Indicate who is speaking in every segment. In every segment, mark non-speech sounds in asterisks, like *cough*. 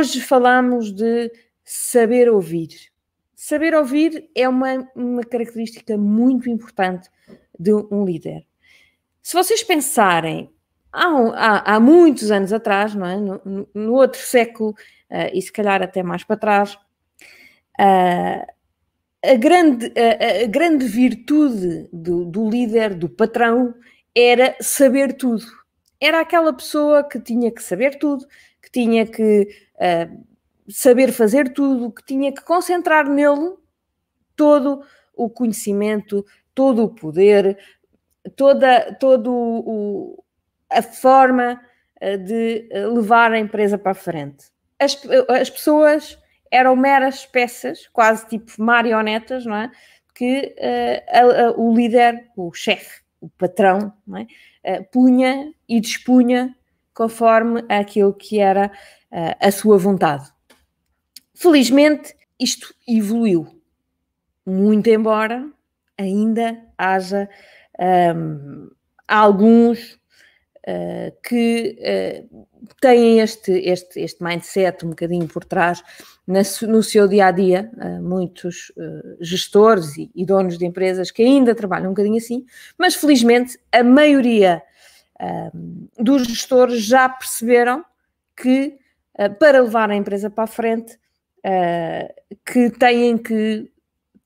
Speaker 1: hoje falamos de saber ouvir. Saber ouvir é uma, uma característica muito importante de um líder. Se vocês pensarem há, há, há muitos anos atrás, não é? no, no outro século, uh, e se calhar até mais para trás, uh, a, grande, a, a, grande virtude do, do líder, do patrão, era saber tudo. Era aquela pessoa que tinha que saber tudo, que tinha que saber fazer tudo, que tinha que concentrar nele todo o conhecimento, todo o poder, toda, todo o, a forma uh, de levar a empresa para a frente. As, as pessoas eram meras peças, quase tipo marionetas, não é? Que uh, a, a, o líder, o chefe, o patrão, é? uh, punha e dispunha conforme aquilo que era uh, a sua vontade. Felizmente, isto evoluiu, muito embora ainda haja um, alguns uh, que uh, têm este, este, este mindset um bocadinho por trás na, no seu dia a dia, uh, muitos gestores e, e, donos de empresas que ainda trabalham um bocadinho assim, mas felizmente a maioria dos gestores já perceberam que para levar a empresa para a frente que têm que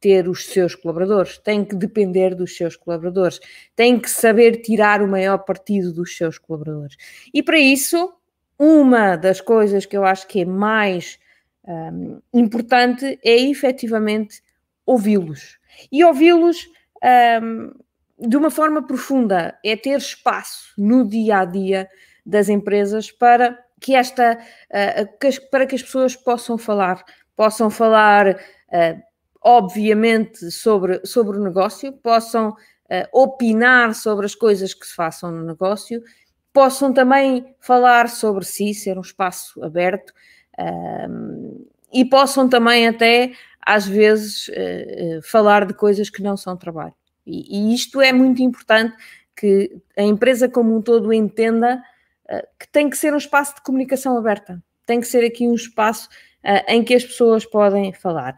Speaker 1: ter os seus colaboradores, tem que depender dos seus colaboradores, tem que saber tirar o maior partido dos seus colaboradores. E para isso, uma das coisas que eu acho que é mais um, importante é efetivamente ouvi-los. E ouvi-los um, de uma forma profunda, é ter espaço no dia a dia das empresas para que esta uh, para que as pessoas possam falar, possam falar uh, obviamente, sobre, sobre o negócio, possam uh, opinar sobre as coisas que se façam no negócio, possam também falar sobre si, ser um espaço aberto uh, e possam também até, às vezes, falar de coisas que não são trabalho. E, e, isto é muito importante que a empresa como um todo entenda que tem que ser um espaço de comunicação aberta, tem que ser aqui um espaço em que as pessoas podem falar.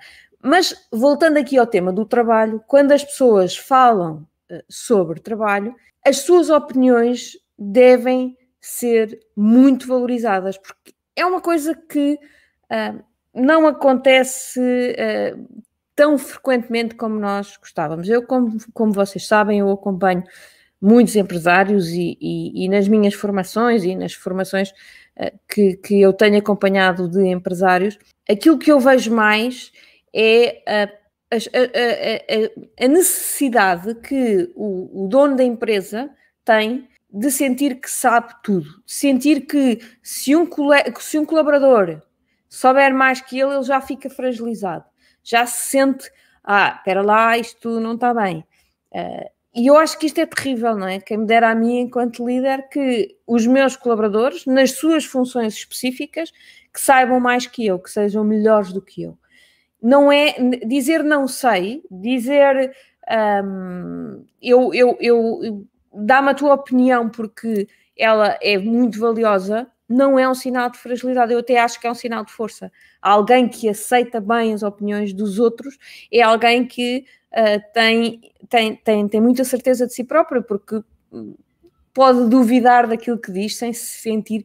Speaker 1: Mas voltando aqui ao tema do trabalho, quando as pessoas falam uh, sobre trabalho, as suas opiniões devem ser muito valorizadas, porque é uma coisa que uh, não acontece uh, tão frequentemente como nós gostávamos. Eu, como, como vocês sabem, eu acompanho muitos empresários e, e, e nas minhas formações e nas formações que, que eu tenho acompanhado de empresários, aquilo que eu vejo mais é a, a, a, a necessidade que o, o, dono da empresa tem de sentir que sabe tudo, sentir que se um, se um colaborador souber mais que ele, ele já fica fragilizado, já se sente, ah, espera lá, isto não está bem. Uh, e eu acho que isto é terrível, não é? Quem me dera a mim, enquanto líder, que os meus colaboradores, nas suas funções específicas, que saibam mais que eu, que sejam melhores do que eu não é dizer não sei, dizer um, eu, eu, eu dá-me a tua opinião porque ela é muito valiosa, não é um sinal de fragilidade, eu até acho que é um sinal de força. Alguém que aceita bem as opiniões dos outros é alguém que uh, tem, tem, tem, tem muita certeza de si próprio, porque pode duvidar daquilo que diz sem se sentir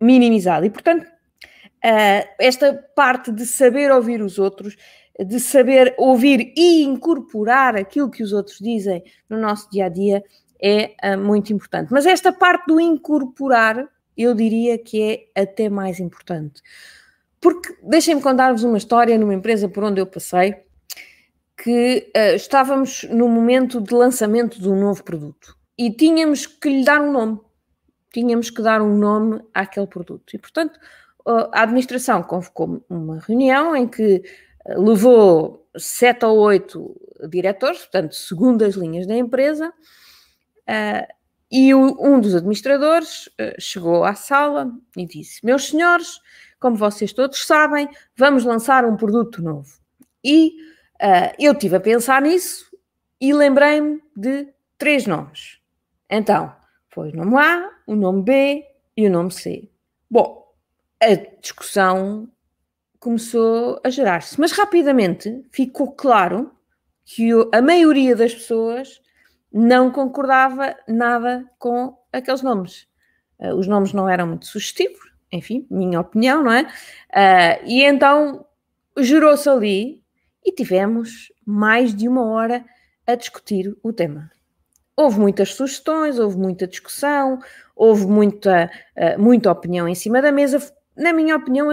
Speaker 1: minimizado. E, portanto, uh, esta parte de saber ouvir os outros, de saber ouvir e incorporar aquilo que os outros dizem no nosso dia a dia é uh, muito importante. Mas esta parte do incorporar, eu diria que é até mais importante. Porque deixem-me contar-vos uma história numa empresa por onde eu passei, que uh, estávamos no momento de lançamento de um novo produto e tínhamos que lhe dar um nome. Tínhamos que dar um nome àquele produto. E, portanto, a administração convocou uma reunião em que eh, levou sete ou oito diretores, portanto, segundo as linhas da empresa, uh, e o, um dos administradores uh, chegou à sala e disse: Meus senhores, como vocês todos sabem, vamos lançar um produto novo. E uh, eu tive a pensar nisso e lembrei-me de três nomes. Então, foi o nome A, o nome B e o nome C. Bom, a discussão começou a gerar-se. Mas rapidamente ficou claro que a maioria das pessoas não concordava nada com aqueles nomes. Uh, os nomes não eram muito sugestivos, enfim, minha opinião, não é? Uh, e então gerou-se ali e tivemos mais de uma hora a discutir o tema. Houve muitas sugestões, houve muita discussão, houve muita, uh, muita opinião em cima da mesa. Na minha opinião,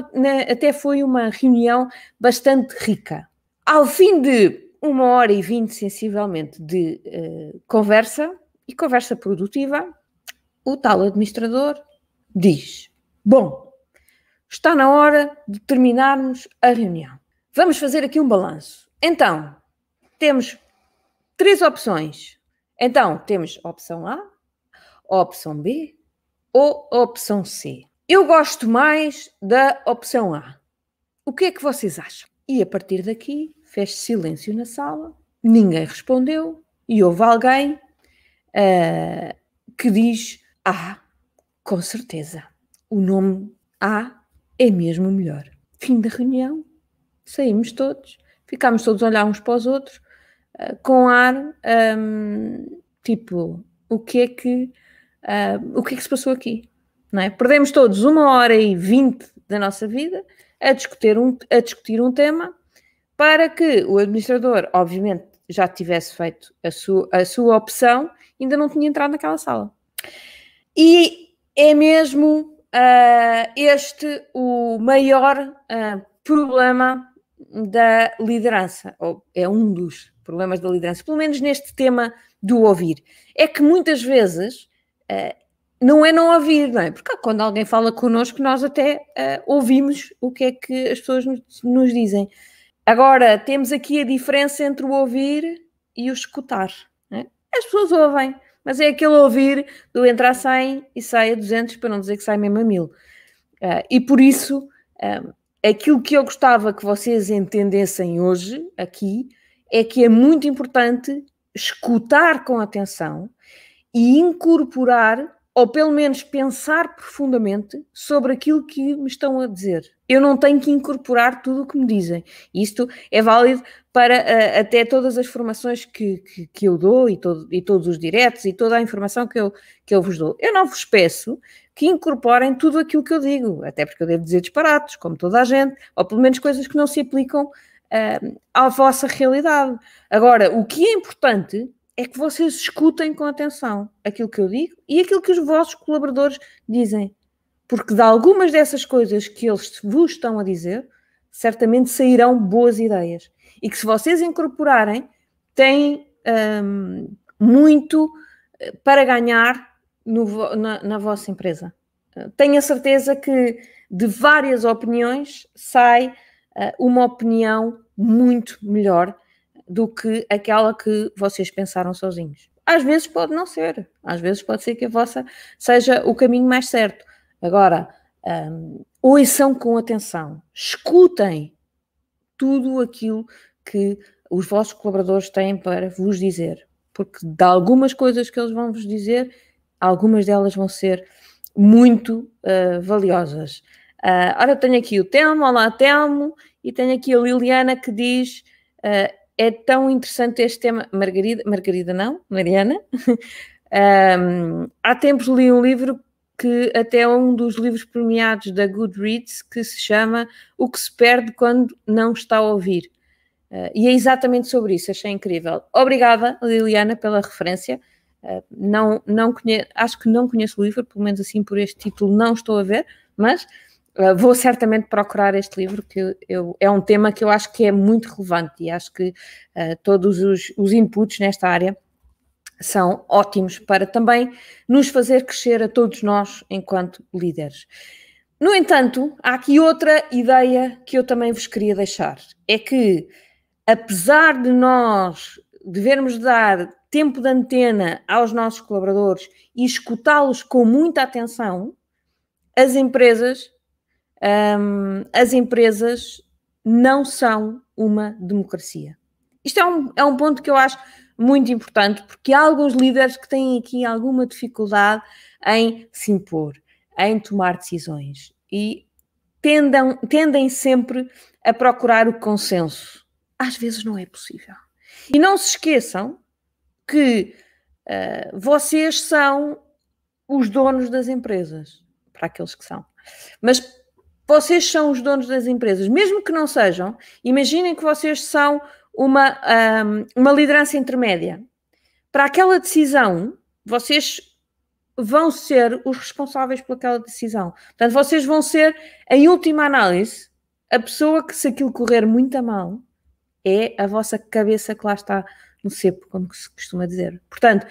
Speaker 1: até foi uma reunião bastante rica. Ao fim de uma hora e vinte, sensivelmente, de uh, conversa e conversa produtiva, o tal administrador diz: Bom, está na hora de terminarmos a reunião. Vamos fazer aqui um balanço. Então, temos três opções. Então, temos opção A, opção B ou opção C. Eu gosto mais da opção A. O que é que vocês acham? E a partir daqui fez silêncio na sala, ninguém respondeu e houve alguém uh, que diz: Ah, com certeza, o nome A é mesmo melhor. Fim da reunião, saímos todos, ficámos todos a olhar uns para os outros, uh, com ar um, tipo: o que é que. Uh, o que é que se passou aqui? Não é? Perdemos todos uma hora e vinte da nossa vida a discutir um, a discutir um tema para que o administrador, obviamente, já tivesse feito a sua, a sua opção, ainda não tinha entrado naquela sala. E é mesmo uh, este o maior uh, problema da liderança, ou é um dos problemas da liderança, pelo menos neste tema do ouvir. É que muitas vezes uh, não é não ouvir, não é? Porque quando alguém fala connosco, nós até ouvimos o que é que as pessoas nos, nos dizem. Agora, temos aqui a diferença entre o ouvir e o escutar. Né? As pessoas ouvem, mas é aquele ouvir do entrar 100 e sai a 200, para não dizer que sai mesmo a 1000. Uh, e por isso, uh, aquilo que eu gostava que vocês entendessem hoje, aqui, é que é muito importante escutar com atenção e incorporar ou pelo menos pensar profundamente sobre aquilo que me estão a dizer. Eu não tenho que incorporar tudo o que me dizem. Isto é válido para uh, até todas as formações que, que, que eu dou e, todo, e, todos os diretos e toda a informação que eu, que eu vos dou. Eu não vos peço que incorporem tudo aquilo que eu digo, até porque eu devo dizer disparatos, como toda a gente, ou pelo menos coisas que não se aplicam uh, à vossa realidade. Agora, o que é importante é que vocês escutem com atenção aquilo que eu digo e aquilo que os vossos colaboradores dizem. Porque de algumas dessas coisas que eles vos estão a dizer, certamente sairão boas ideias. E que se vocês incorporarem, têm hum, muito eh, para ganhar no, na, na, vossa empresa. Tenho a certeza que de várias opiniões sai uh, uma opinião muito melhor do que aquela que vocês pensaram sozinhos. Às vezes pode não ser, às vezes pode ser que a vossa seja o caminho mais certo. Agora, um, ouçam com atenção, escutem tudo aquilo que os vossos colaboradores têm para vos dizer, porque de algumas coisas que eles vão vos dizer, algumas delas vão ser muito uh, valiosas. Uh, ora, tenho aqui o Telmo, olá Telmo, e tenho aqui a Liliana que diz: uh, é tão interessante este tema. Margarida, Margarida não, Mariana. *laughs* um, há tempos li um livro que até é um dos livros premiados da Goodreads que se chama O que se perde quando não está a ouvir. Uh, e é exatamente sobre isso, achei incrível. Obrigada, Liliana, pela referência. Uh, não, não conhe... Acho que não conheço o livro, pelo menos assim por este título não estou a ver, mas Uh, vou certamente procurar este livro, que eu, é um tema que eu acho que é muito relevante e acho que uh, todos os, os inputs nesta área são ótimos para também nos fazer crescer a todos nós enquanto líderes. No entanto, há aqui outra ideia que eu também vos queria deixar: é que, apesar de nós devermos dar tempo de antena aos nossos colaboradores e escutá-los com muita atenção, as empresas um, as empresas não são uma democracia. Isto é um, é um ponto que eu acho muito importante, porque há alguns líderes que têm aqui alguma dificuldade em se impor, em tomar decisões. E tendam, tendem sempre a procurar o consenso. Às vezes não é possível. E não se esqueçam que uh, vocês são os donos das empresas, para aqueles que são. Mas vocês são os donos das empresas, mesmo que não sejam, imaginem que vocês são uma, um, uma liderança intermédia. Para aquela decisão, vocês vão ser os responsáveis por aquela decisão. Portanto, vocês vão ser, em última análise, a pessoa que, se aquilo correr muito a mal, é a vossa cabeça que lá está no cepo, como se costuma dizer. Portanto,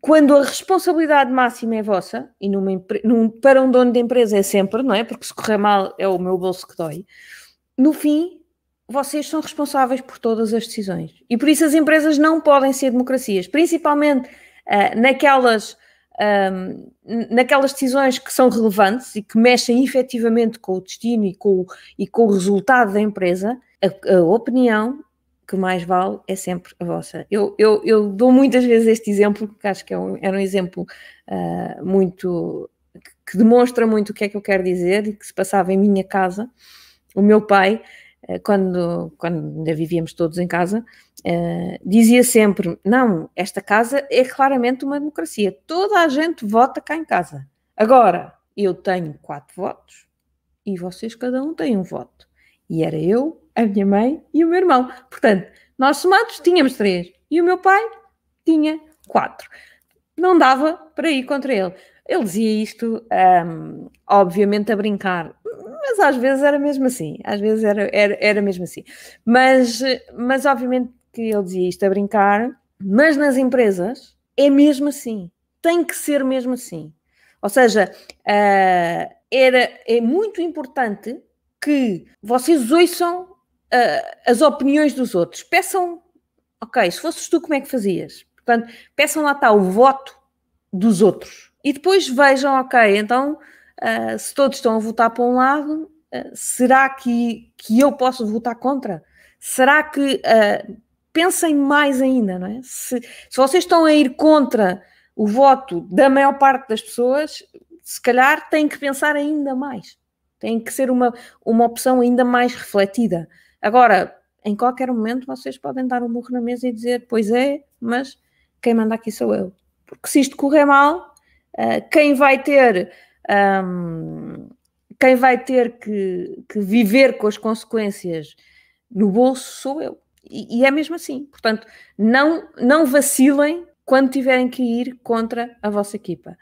Speaker 1: quando a responsabilidade máxima é vossa, e numa, num, para um dono de empresa é sempre, não é? Porque se correr mal é o meu bolso que dói. No fim, vocês são responsáveis por todas as decisões. E por isso as empresas não podem ser democracias, principalmente uh, naquelas, naquelas decisões que são relevantes e que mexem efetivamente com o destino e com, e com o resultado da empresa. A, a opinião que mais vale é sempre a vossa. Eu, eu, eu dou muitas vezes este exemplo, porque acho que é um, era um exemplo uh, muito. que demonstra muito o que é que eu quero dizer e que se passava em minha casa. O meu pai, uh, quando, quando ainda vivíamos todos em casa, uh, dizia sempre: Não, esta casa é claramente uma democracia, toda a gente vota cá em casa. Agora, eu tenho quatro votos e vocês cada um tem um voto. E era eu, a minha mãe e o meu irmão. Portanto, nós somados tínhamos três e o meu pai tinha quatro. Não dava para ir contra ele. Ele dizia isto, um, obviamente, a brincar, mas às vezes era mesmo assim. Às vezes era, era, era mesmo assim. Mas, mas, obviamente, que ele dizia isto a brincar, mas nas empresas é mesmo assim. Tem que ser mesmo assim. Ou seja, uh, era, é muito importante que vocês ouçam uh, as opiniões dos outros. Peçam, ok, se fosses tu, como é que fazias? Portanto, peçam lá está o voto dos outros. E depois vejam, ok, então, uh, se todos estão a votar para um lado, uh, será que, que eu posso votar contra? Será que. pensem mais ainda, não é? Se, se vocês estão a ir contra o voto da maior parte das pessoas, se calhar têm que pensar ainda mais. Tem que ser uma, uma opção ainda mais refletida. Agora, em qualquer momento vocês podem dar um burro na mesa e dizer, pois é, mas quem manda aqui sou eu. Porque se isto correr mal, uh, quem vai ter um, quem vai ter que, que, viver com as consequências no bolso sou eu. E, e, é mesmo assim. Portanto, não, não vacilem quando tiverem que ir contra a vossa equipa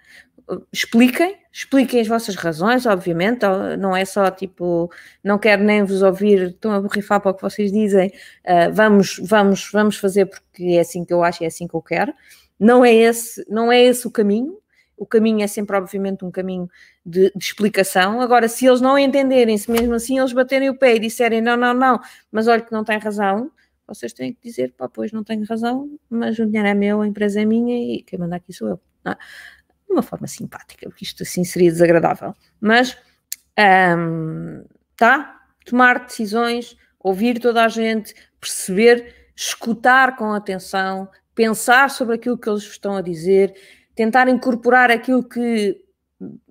Speaker 1: expliquem, expliquem as vossas razões, obviamente, não é só tipo, não quero nem vos ouvir, estão a borrifar para o que vocês dizem, uh, vamos, vamos, vamos fazer porque é assim que eu acho, é assim que eu quero. Não é esse, não é esse o caminho. O caminho é sempre, obviamente, um caminho de, de explicação. Agora, se eles não entenderem, se mesmo assim eles baterem o pé e disserem não, não, não, mas olha que não tem razão, vocês têm que dizer, pá, pois não tenho razão, mas o dinheiro é meu, a empresa é minha e quem manda aqui sou eu. É? De uma forma simpática, porque isto assim seria desagradável. Mas, um, tá? Tomar decisões, ouvir toda a gente, perceber, escutar com atenção, pensar sobre aquilo que eles estão a dizer, tentar incorporar aquilo que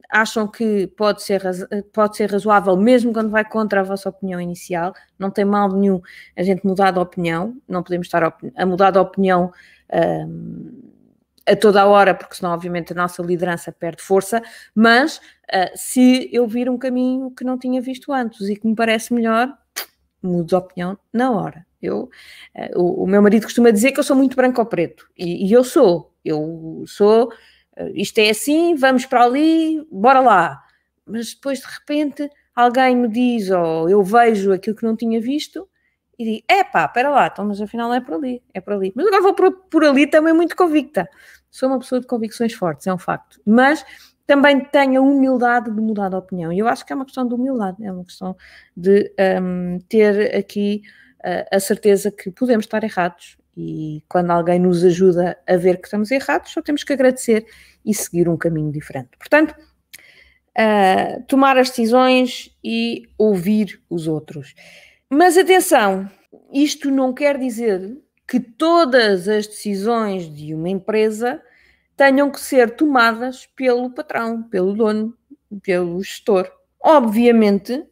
Speaker 1: acham que pode ser, pode ser razoável, mesmo quando vai contra a vossa opinião inicial. Não tem mal nenhum a gente mudar de opinião, não podemos estar a, mudar de opinião. Um, a toda a hora, porque senão, obviamente, a nossa liderança perde força, mas uh, se eu vir um caminho que não tinha visto antes e que me parece melhor, mudo de opinião na hora. Eu, uh, o, o, meu marido costuma dizer que eu sou muito branco ou preto, e, e eu sou, eu sou, uh, isto é assim, vamos para ali, bora lá. Mas depois, de repente, alguém me diz, ou eu vejo aquilo que não tinha visto, e digo, é pá, espera lá, então, mas afinal é por ali, é por ali. Mas agora vou por, por ali também muito convicta. Sou uma pessoa de convicções fortes, é um facto. Mas também tenho a humildade de mudar de opinião. E eu acho que é uma questão de humildade, é uma questão de um, ter aqui uh, a certeza que podemos estar errados e quando alguém nos ajuda a ver que estamos errados, só temos que agradecer e seguir um caminho diferente. Portanto, uh, tomar as decisões e ouvir os outros. Mas atenção, isto não quer dizer que todas as decisões de uma empresa tenham que ser tomadas pelo patrão, pelo dono, pelo gestor. Obviamente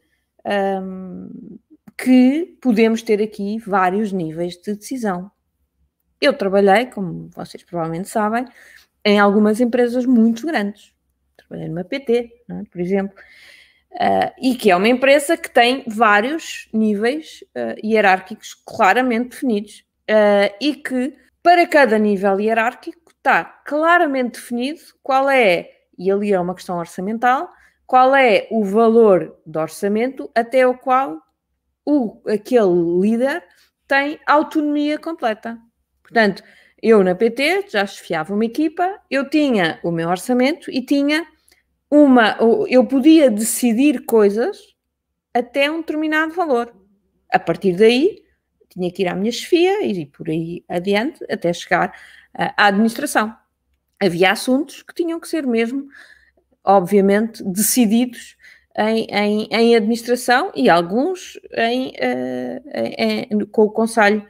Speaker 1: um, que podemos ter aqui vários níveis de decisão. Eu trabalhei, como vocês provavelmente sabem, em algumas empresas muito grandes. Trabalhei numa PT, é? por exemplo, uh, e que é uma empresa que tem vários níveis uh, hierárquicos claramente definidos uh, e que para cada nível hierárquico está claramente definido qual é, e ali é uma questão orçamental, qual é o valor do orçamento até o qual o, aquele líder tem autonomia completa. Portanto, eu na PT já chefiava uma equipa, eu tinha o meu orçamento e tinha uma. Eu podia decidir coisas até um determinado valor. A partir daí, tinha que ir à minha chefia e por aí adiante até chegar à administração. Havia assuntos que tinham que ser mesmo, obviamente, decididos em, em, em administração e alguns em, uh, com o Conselho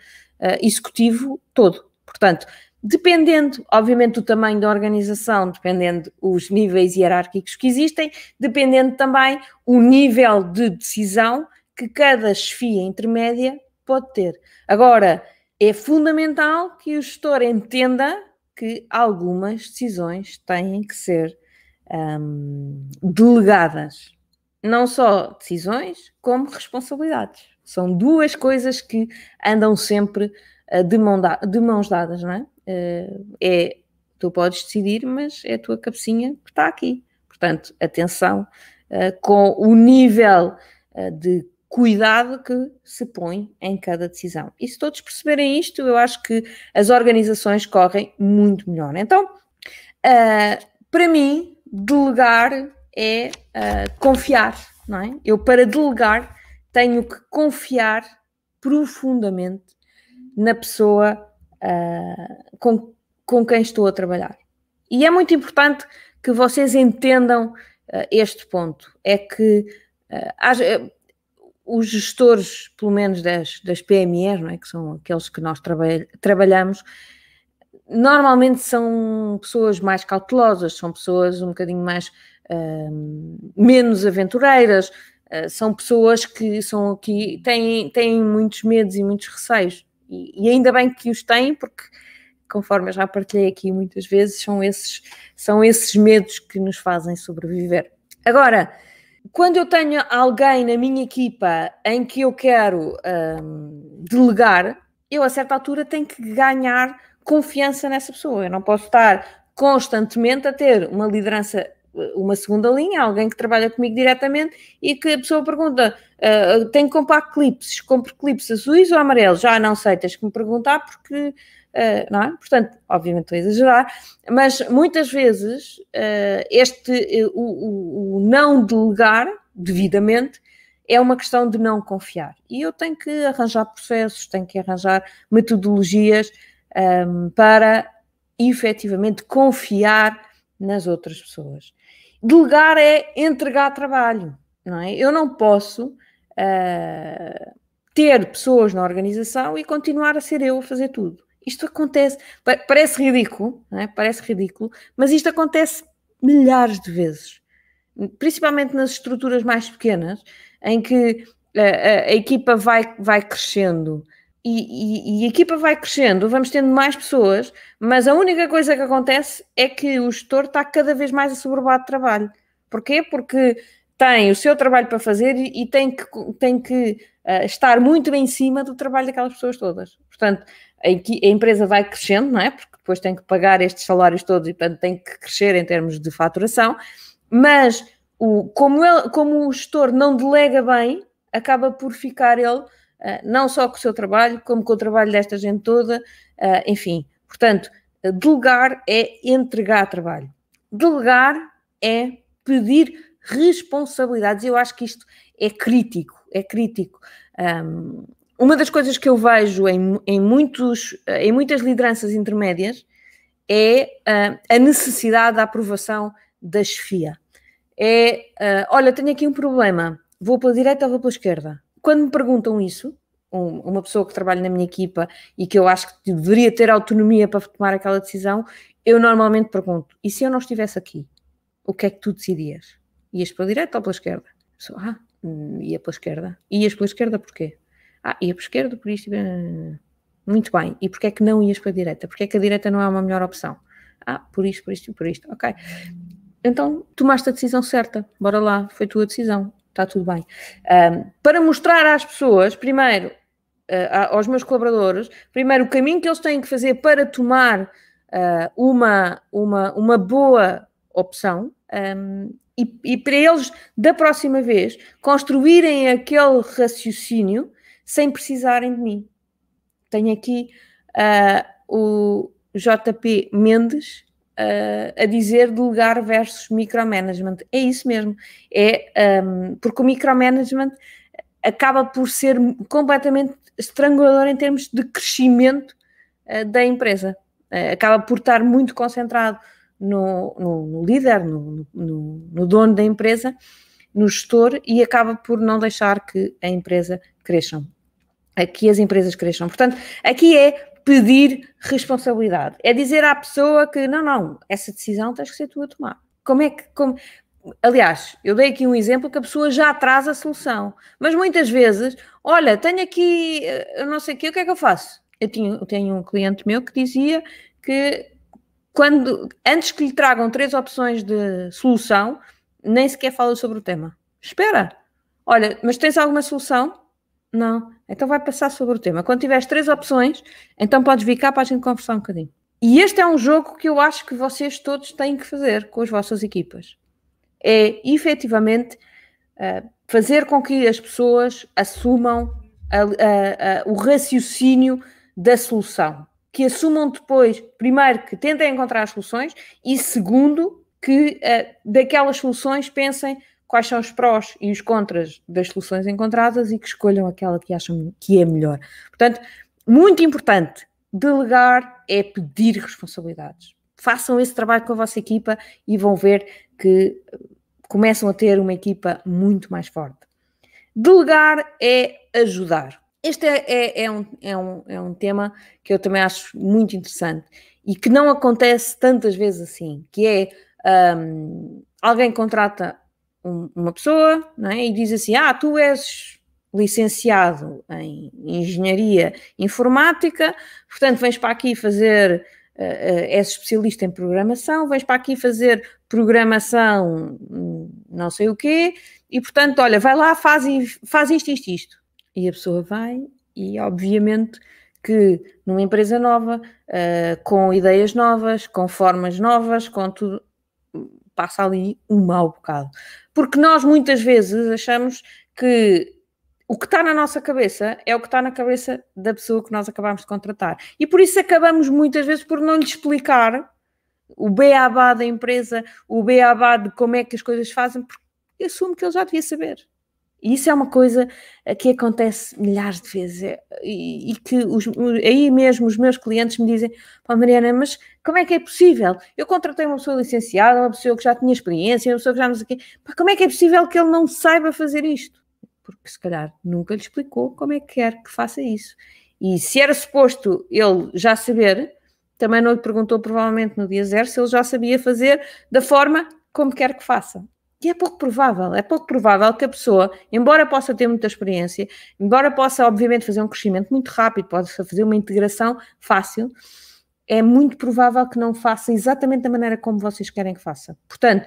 Speaker 1: uh, Executivo todo. Portanto, dependendo, obviamente, do tamanho da organização, dependendo os níveis hierárquicos que existem, dependendo também o nível de decisão que cada chefia intermédia pode ter. Agora, é fundamental que o gestor entenda que algumas decisões têm que ser um, delegadas não só decisões, como responsabilidades. São duas coisas que andam sempre uh, de, mão da, de, mãos dadas, não é? Uh, é? Tu podes decidir, mas é a tua cabecinha que está aqui. Portanto, atenção uh, com o nível de cuidado que se põe em cada decisão. E se todos perceberem isto, eu acho que as organizações correm muito melhor. Então, para mim, delegar é uh, confiar, não é? Eu, para delegar, tenho que confiar profundamente na pessoa uh, com, com quem estou a trabalhar. E é muito importante que vocês entendam uh, este ponto: é que os gestores, pelo menos das, das PMEs, não é? que são aqueles que nós trabalhamos, normalmente são pessoas mais cautelosas, são pessoas um bocadinho mais menos aventureiras, uh, são pessoas que são aqui, têm, têm muitos medos e muitos receios. E, e, ainda bem que os têm, porque, conforme eu já partilhei aqui muitas vezes, são esses, são esses medos que nos fazem sobreviver. Agora, quando eu tenho alguém na minha equipa em que eu quero um, delegar, eu a certa altura tenho que ganhar confiança nessa pessoa. Eu não posso estar constantemente a ter uma liderança uma segunda linha, alguém que trabalha comigo diretamente e que a pessoa pergunta: uh, tenho que comprar clipes, compro clipes azuis ou amarelos? Já não sei, tens que me perguntar porque. Uh, não é? Portanto, obviamente estou a exagerar, mas muitas vezes uh, este, o, o, o não delegar devidamente é uma questão de não confiar. E eu tenho que arranjar processos, tenho que arranjar metodologias um, para efetivamente confiar nas outras pessoas. Delegar é entregar trabalho, não é? Eu não posso uh, ter pessoas na organização e continuar a ser eu a fazer tudo. Isto acontece, parece ridículo, é? parece ridículo, mas isto acontece milhares de vezes, principalmente nas estruturas mais pequenas, em que a, a, a equipa vai, vai crescendo e, e, e, a equipa vai crescendo, vamos tendo mais pessoas, mas a única coisa que acontece é que o gestor está cada vez mais assoberbado de trabalho. Porquê? Porque tem o seu trabalho para fazer e, e tem que, tem que uh, estar muito em cima do trabalho daquelas pessoas todas. Portanto, a, a, empresa vai crescendo, não é? Porque depois tem que pagar estes salários todos e, portanto, tem que crescer em termos de faturação, mas o, como, ele, como o gestor não delega bem, acaba por ficar ele ah, não só com o seu trabalho, como com o trabalho desta gente toda, ah, enfim. Portanto, delegar é entregar trabalho. Delegar é pedir responsabilidades. Eu acho que isto é crítico, é crítico. Um, uma das coisas que eu vejo em, em, muitos, em muitas lideranças intermédias é uh, a necessidade da aprovação da chefia. É, uh, olha, tenho aqui um problema, vou pela direita ou vou pela esquerda? quando me perguntam isso, um, uma pessoa que trabalha na minha equipa e que eu acho que deveria ter autonomia para tomar aquela decisão, eu normalmente pergunto: e se eu não estivesse aqui, o que é que tu decidias? Ias pela direita ou pela esquerda? ah, hum, ia pela esquerda. Ias pela esquerda porquê? Ah, ia pela esquerda por isto. Muito bem. E porquê é que não ias para a direita? Porquê é que a direita não é uma melhor opção? Ah, por isto, por isto e por isto. Ok. Então tomaste a decisão certa. Bora lá, foi tua decisão. Está tudo bem. Um, para mostrar às pessoas, primeiro, uh, aos meus colaboradores, primeiro o caminho que eles têm que fazer para tomar uh, uma, uma, uma boa opção um, e, e, para eles, da próxima vez, construírem aquele raciocínio sem precisarem de mim. Tenho aqui uh, o JP Mendes uh, a dizer delegar versus micromanagement. É isso mesmo. É um, porque o micromanagement acaba por ser completamente estrangulador em termos de crescimento uh, da empresa. Acaba por estar muito concentrado no, no, no líder, no, no, dono da empresa, no gestor, e acaba por não deixar que a empresa cresça. Aqui as empresas cresçam. Portanto, aqui é pedir responsabilidade. É dizer à pessoa que não, não, essa decisão tens que ser tu a tomar. Como é que. Como, Aliás, eu dei aqui um exemplo que a pessoa já traz a solução, mas muitas vezes, olha, tenho aqui, eu não sei o que, o que é que eu faço? Eu, tinha, eu tenho um cliente meu que dizia que quando, antes que lhe tragam três opções de solução, nem sequer fala sobre o tema. Espera, olha, mas tens alguma solução? Não. Então vai passar sobre o tema. Quando tiveres três opções, então podes vir cá para a gente conversar um bocadinho. E este é um jogo que eu acho que vocês todos têm que fazer com as vossas equipas é efetivamente uh, fazer com que as pessoas assumam a, a, a, o raciocínio da solução. Que assumam depois, primeiro, que tentem encontrar as soluções e, segundo, que uh, daquelas soluções pensem quais são os prós e os contras das soluções encontradas e que escolham aquela que acham que é melhor. Portanto, muito importante, delegar é pedir responsabilidades façam esse trabalho com a vossa equipa e vão ver que começam a ter uma equipa muito mais forte. Delegar é ajudar. Este é, é, é, um, é, um, é um tema que eu também acho muito interessante e que não acontece tantas vezes assim, que é um, alguém contrata um, uma pessoa é? e diz assim, ah, tu és licenciado em Engenharia Informática, portanto vens para aqui fazer uh, és especialista em programação, vens para aqui fazer programação hum, não sei o quê, e portanto, olha, vai lá, faz, faz isto, isto, isto. E a pessoa vai, e obviamente que numa empresa nova, uh, com ideias novas, com formas novas, com tudo, passa ali um mau bocado. Porque nós muitas vezes achamos que o que está na nossa cabeça é o que está na cabeça da pessoa que nós acabamos de contratar. E por isso acabamos muitas vezes por não lhe explicar o beabá da empresa, o beabá de como é que as coisas fazem, porque assumo que ele já devia saber. E isso é uma coisa que acontece milhares de vezes é, e, e, que os, aí mesmo os meus clientes me dizem, Pá, Mariana, mas como é que é possível? Eu contratei uma pessoa licenciada, uma pessoa que já tinha experiência, uma pessoa que já não sei o quê, Pá, como é que é possível que ele não saiba fazer isto? porque se calhar nunca lhe explicou como é que quer que faça isso. E se era suposto ele já saber, também não lhe perguntou provavelmente no dia zero se ele já sabia fazer da forma como quer que faça. E é pouco provável, é pouco provável que a pessoa, embora possa ter muita experiência, embora possa, obviamente, fazer um crescimento muito rápido, possa fazer uma integração fácil, é muito provável que não faça exatamente da maneira como vocês querem que faça. Portanto,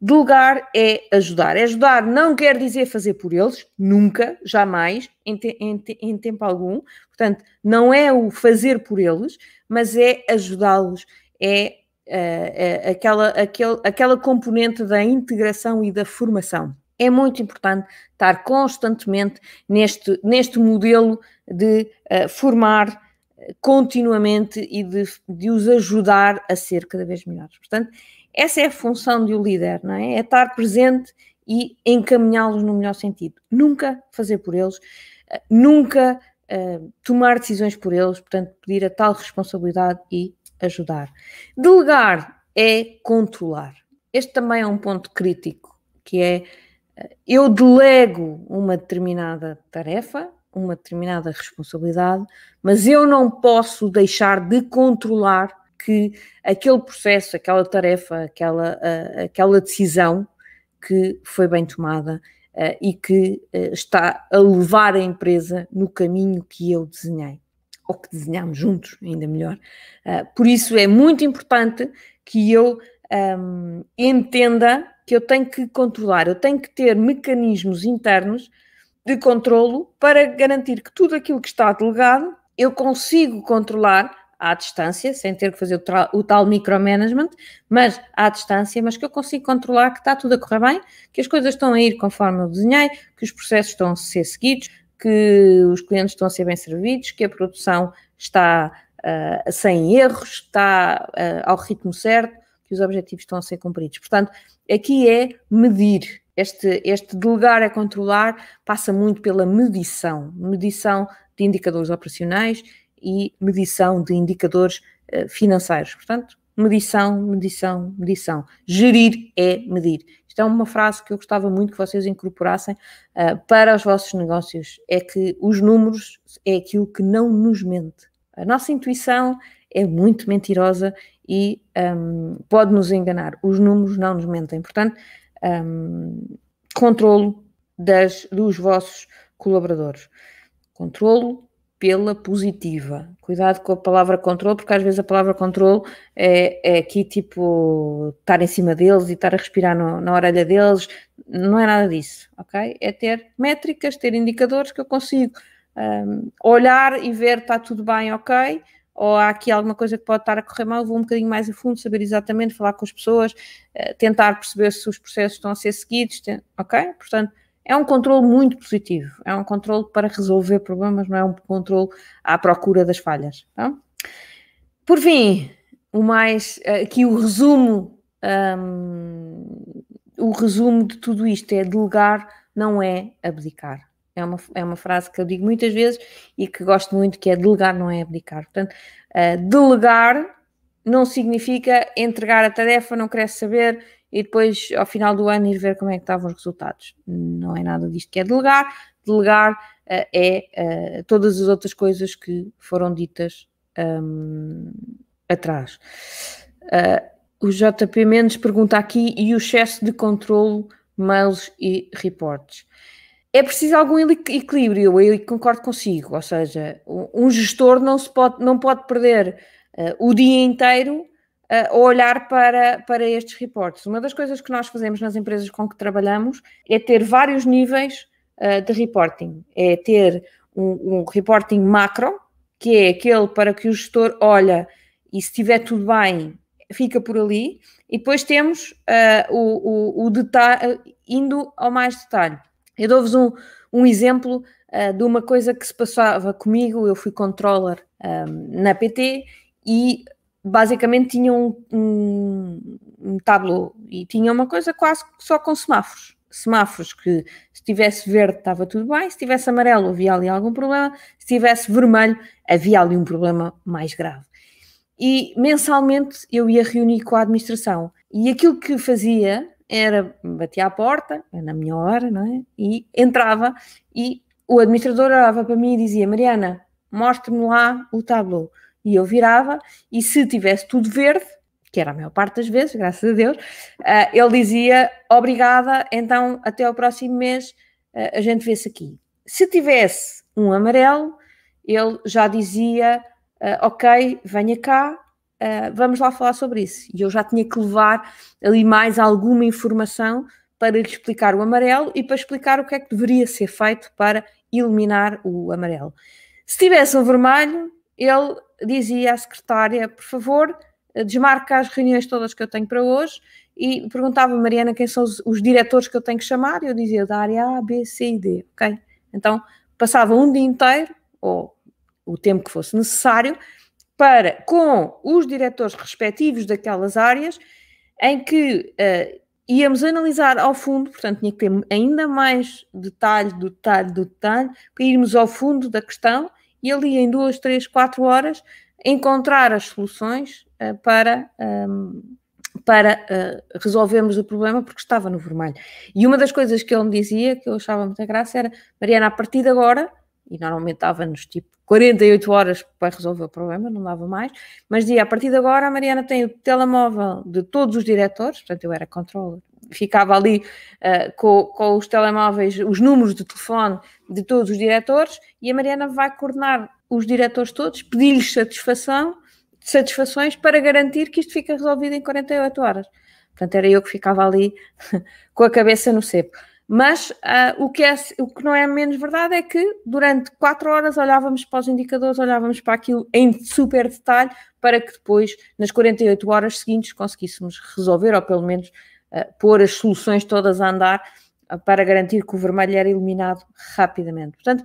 Speaker 1: Delegar é ajudar. É ajudar não quer dizer fazer por eles, nunca, jamais, em, te, em, em tempo algum. Portanto, não é o fazer por eles, mas é ajudá-los, é, é, é aquela, aquele, aquela componente da integração e da formação. É muito importante estar constantemente neste, neste modelo de uh, formar continuamente e de, de os ajudar a ser cada vez melhores. Portanto, essa é a função de um líder, não é? É estar presente e encaminhá-los no melhor sentido. Nunca fazer por eles, eh, nunca uh, tomar decisões por eles, portanto, pedir a tal responsabilidade e ajudar. Delegar é controlar. Este também é um ponto crítico, que é uh, eu delego uma determinada tarefa, uma determinada responsabilidade, mas eu não posso deixar de controlar que aquele processo, aquela tarefa, aquela, uh, aquela decisão que foi bem tomada e que está a levar a empresa no caminho que eu desenhei, ou que desenhamos juntos, ainda melhor. por isso é muito importante que eu um, entenda que eu tenho que controlar, eu tenho que ter mecanismos internos de controlo para garantir que tudo aquilo que está delegado eu consigo controlar à distância, sem ter que fazer o, o, tal micromanagement, mas à distância, mas que eu consigo controlar que está tudo a correr bem, que as coisas estão a ir conforme eu desenhei, que os processos estão a ser seguidos, que os clientes estão a ser bem servidos, que a produção está uh, sem erros, está uh, ao ritmo certo, que os objetivos estão a ser cumpridos. Portanto, aqui é medir. Este, este delegar é controlar passa muito pela medição, medição de indicadores operacionais e medição de indicadores uh, financeiros. Portanto, medição, medição, medição. Gerir é medir. Isto é uma frase que eu gostava muito que vocês incorporassem uh, para os vossos negócios. É que os números é aquilo que não nos mente. A nossa intuição é muito mentirosa e um, pode nos enganar. Os números não nos mentem. Portanto, um, controlo das, dos vossos colaboradores. Controlo pela positiva. Cuidado com a palavra controle, porque às vezes a palavra controle é, é aqui tipo estar em cima deles e estar a respirar no, na orelha deles. Não é nada disso, ok? É ter métricas, ter indicadores que eu consigo um, olhar e ver está tudo bem, ok? ou há aqui alguma coisa que pode estar a correr mal, vou um bocadinho mais a fundo, saber exatamente, falar com as pessoas, eh, tentar perceber se os processos estão a ser seguidos, ok? Portanto, é um controle muito positivo, é um controle para resolver problemas, não é um controle à procura das falhas. Tá? Por fim, o mais, eh, aqui o resumo, um, o resumo de tudo isto é delegar não é abdicar. É uma, é uma frase que eu digo muitas vezes e que gosto muito, que é delegar não é abdicar. Portanto, uh, delegar não significa entregar a tarefa, não querer saber e depois, ao final do ano, ir ver como é que estavam os resultados. Não é nada disto que é delegar. Delegar uh, é uh, todas as outras coisas que foram ditas um, atrás. o JP Mendes pergunta aqui, e o excesso de controlo, mails e reportes? é preciso algum equilíbrio, eu concordo consigo, ou seja, um gestor não, se pode, não pode perder uh, o dia inteiro uh, olhar para, para estes reportes. Uma das coisas que nós fazemos nas empresas com que trabalhamos é ter vários níveis uh, de reporting. É ter um, um, reporting macro, que é aquele para que o gestor olha e se estiver tudo bem, fica por ali, e depois temos o, o, o detalhe, indo ao mais detalhe. Eu dou-vos um, um exemplo uh, de uma coisa que se passava comigo. Eu fui controller um, na PT e basicamente tinha um, um, um tableau e tinha uma coisa quase só com semáforos. Semáforos que se tivesse verde estava tudo bem, se tivesse amarelo havia ali algum problema, se tivesse vermelho havia ali um problema mais grave. E mensalmente eu ia reunir com a administração e aquilo que fazia era, batia à porta, na minha hora, não é? E entrava e o administrador olhava para mim e dizia, Mariana, mostre-me lá o tableau. E eu virava e se tivesse tudo verde, que era a maior parte das vezes, graças a Deus, uh, ele dizia, obrigada, então até ao próximo mês uh, a gente vê-se aqui. Se tivesse um amarelo, ele já dizia, uh, ok, venha cá, vamos lá falar sobre isso. E eu já tinha que levar ali mais alguma informação para lhe explicar o amarelo e para explicar o que é que deveria ser feito para eliminar o amarelo. Se tivesse um vermelho, ele dizia à secretária, por favor, desmarca as reuniões todas que eu tenho para hoje e perguntava a Mariana quem são os, os diretores que eu tenho que chamar e eu dizia da área A, B, C e D, ok? Então passava um dia inteiro, ou o tempo que fosse necessário, para com os diretores respectivos daquelas áreas, em que uh, íamos analisar ao fundo, portanto, tinha que ter ainda mais detalhe detalhe detalhe, para irmos ao fundo da questão e ali em duas, três, quatro horas encontrar as soluções uh, para, um, ehm, para uh, resolvermos o problema, porque estava no vermelho. E uma das coisas que ele me dizia, que eu achava muita graça, era Mariana, a partir de agora, e normalmente estava-nos tipo 48 horas para resolver o problema, não dava mais, mas dizia, a partir de agora a Mariana tem o telemóvel de todos os diretores, portanto eu era controller ficava ali uh, com, com os telemóveis, os números de telefone de todos os diretores, e a Mariana vai coordenar os diretores todos, pedir-lhes satisfação, satisfações para garantir que isto fica resolvido em 48 horas. Portanto, era eu que ficava ali *laughs* com a cabeça no cepo. Mas uh, o, que é, o que não é menos verdade é que durante quatro horas olhávamos para os indicadores, olhávamos para aquilo em super detalhe, para que depois, nas 48 horas seguintes, conseguíssemos resolver, ou pelo menos pôr as soluções todas a andar, para garantir que o vermelho era eliminado rapidamente. Portanto,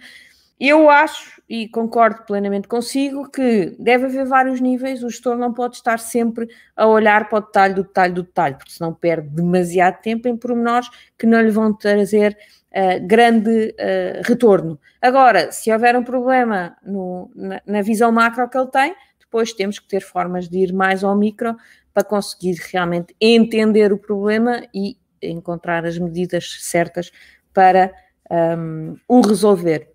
Speaker 1: eu acho e concordo plenamente consigo que deve haver vários níveis, o gestor não pode estar sempre a olhar para o detalhe do detalhe do detalhe, porque senão perde demasiado tempo em pormenores que não lhe vão trazer uh, grande uh, retorno. Agora, se houver um problema no, na, na visão macro que ele tem, depois temos que ter formas de ir mais ao micro para conseguir realmente entender o problema e encontrar as medidas certas para um, o resolver.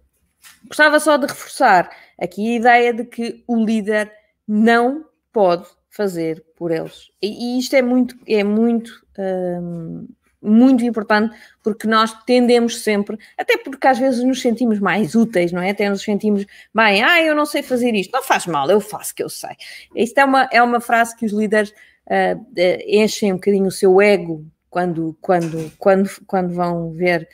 Speaker 1: Gostava só de reforçar aqui a ideia de que o líder não pode fazer por eles. E, isto é muito, é muito, hum, muito importante porque nós tendemos sempre, até porque às vezes nos sentimos mais úteis, não é? Até nos sentimos bem, ah, eu não sei fazer isto, não faz mal, eu faço que eu sei. Isto é uma, é uma frase que os líderes uh, enchem um bocadinho o seu ego quando, quando, quando, quando vão ver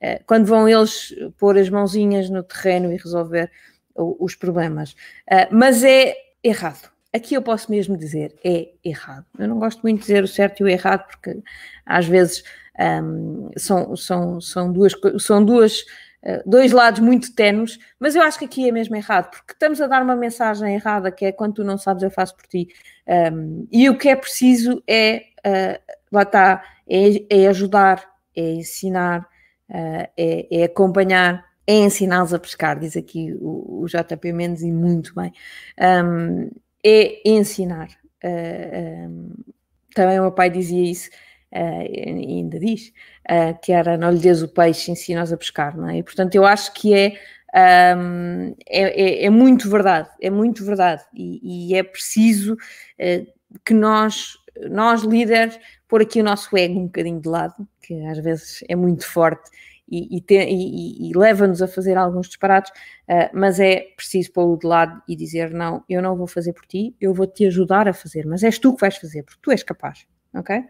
Speaker 1: eh, quando vão eles pôr as mãozinhas no terreno e resolver os problemas. Eh, mas é errado. Aqui eu posso mesmo dizer, é errado. Eu não gosto muito de dizer o certo e o errado, porque às vezes um, são, são, são duas, são duas uh, dois lados muito tenos, mas eu acho que aqui é mesmo errado, porque estamos a dar uma mensagem errada, que é quando tu não sabes, eu faço por ti. Um, e o que é preciso é, uh, lá está, é, é ajudar, é ensinar, uh, é, é, acompanhar, é ensiná-los a pescar, diz aqui o, o JP Mendes, e muito bem. Um, é ensinar. Uh, um, também o meu pai dizia isso, uh, ainda diz, que era não lhe des o peixe, ensina-os a pescar, não é? E, portanto, eu acho que é um, é, é, é, muito verdade, é muito verdade, e, e é preciso uh, que nós, nós líderes, pôr aqui o nosso ego um bocadinho de lado, que às vezes é muito forte e, e, e, e leva-nos a fazer alguns disparates, uh, mas é preciso pô-lo de lado e dizer: não, eu não vou fazer por ti, eu vou te ajudar a fazer, mas és tu que vais fazer, porque tu és capaz, ok?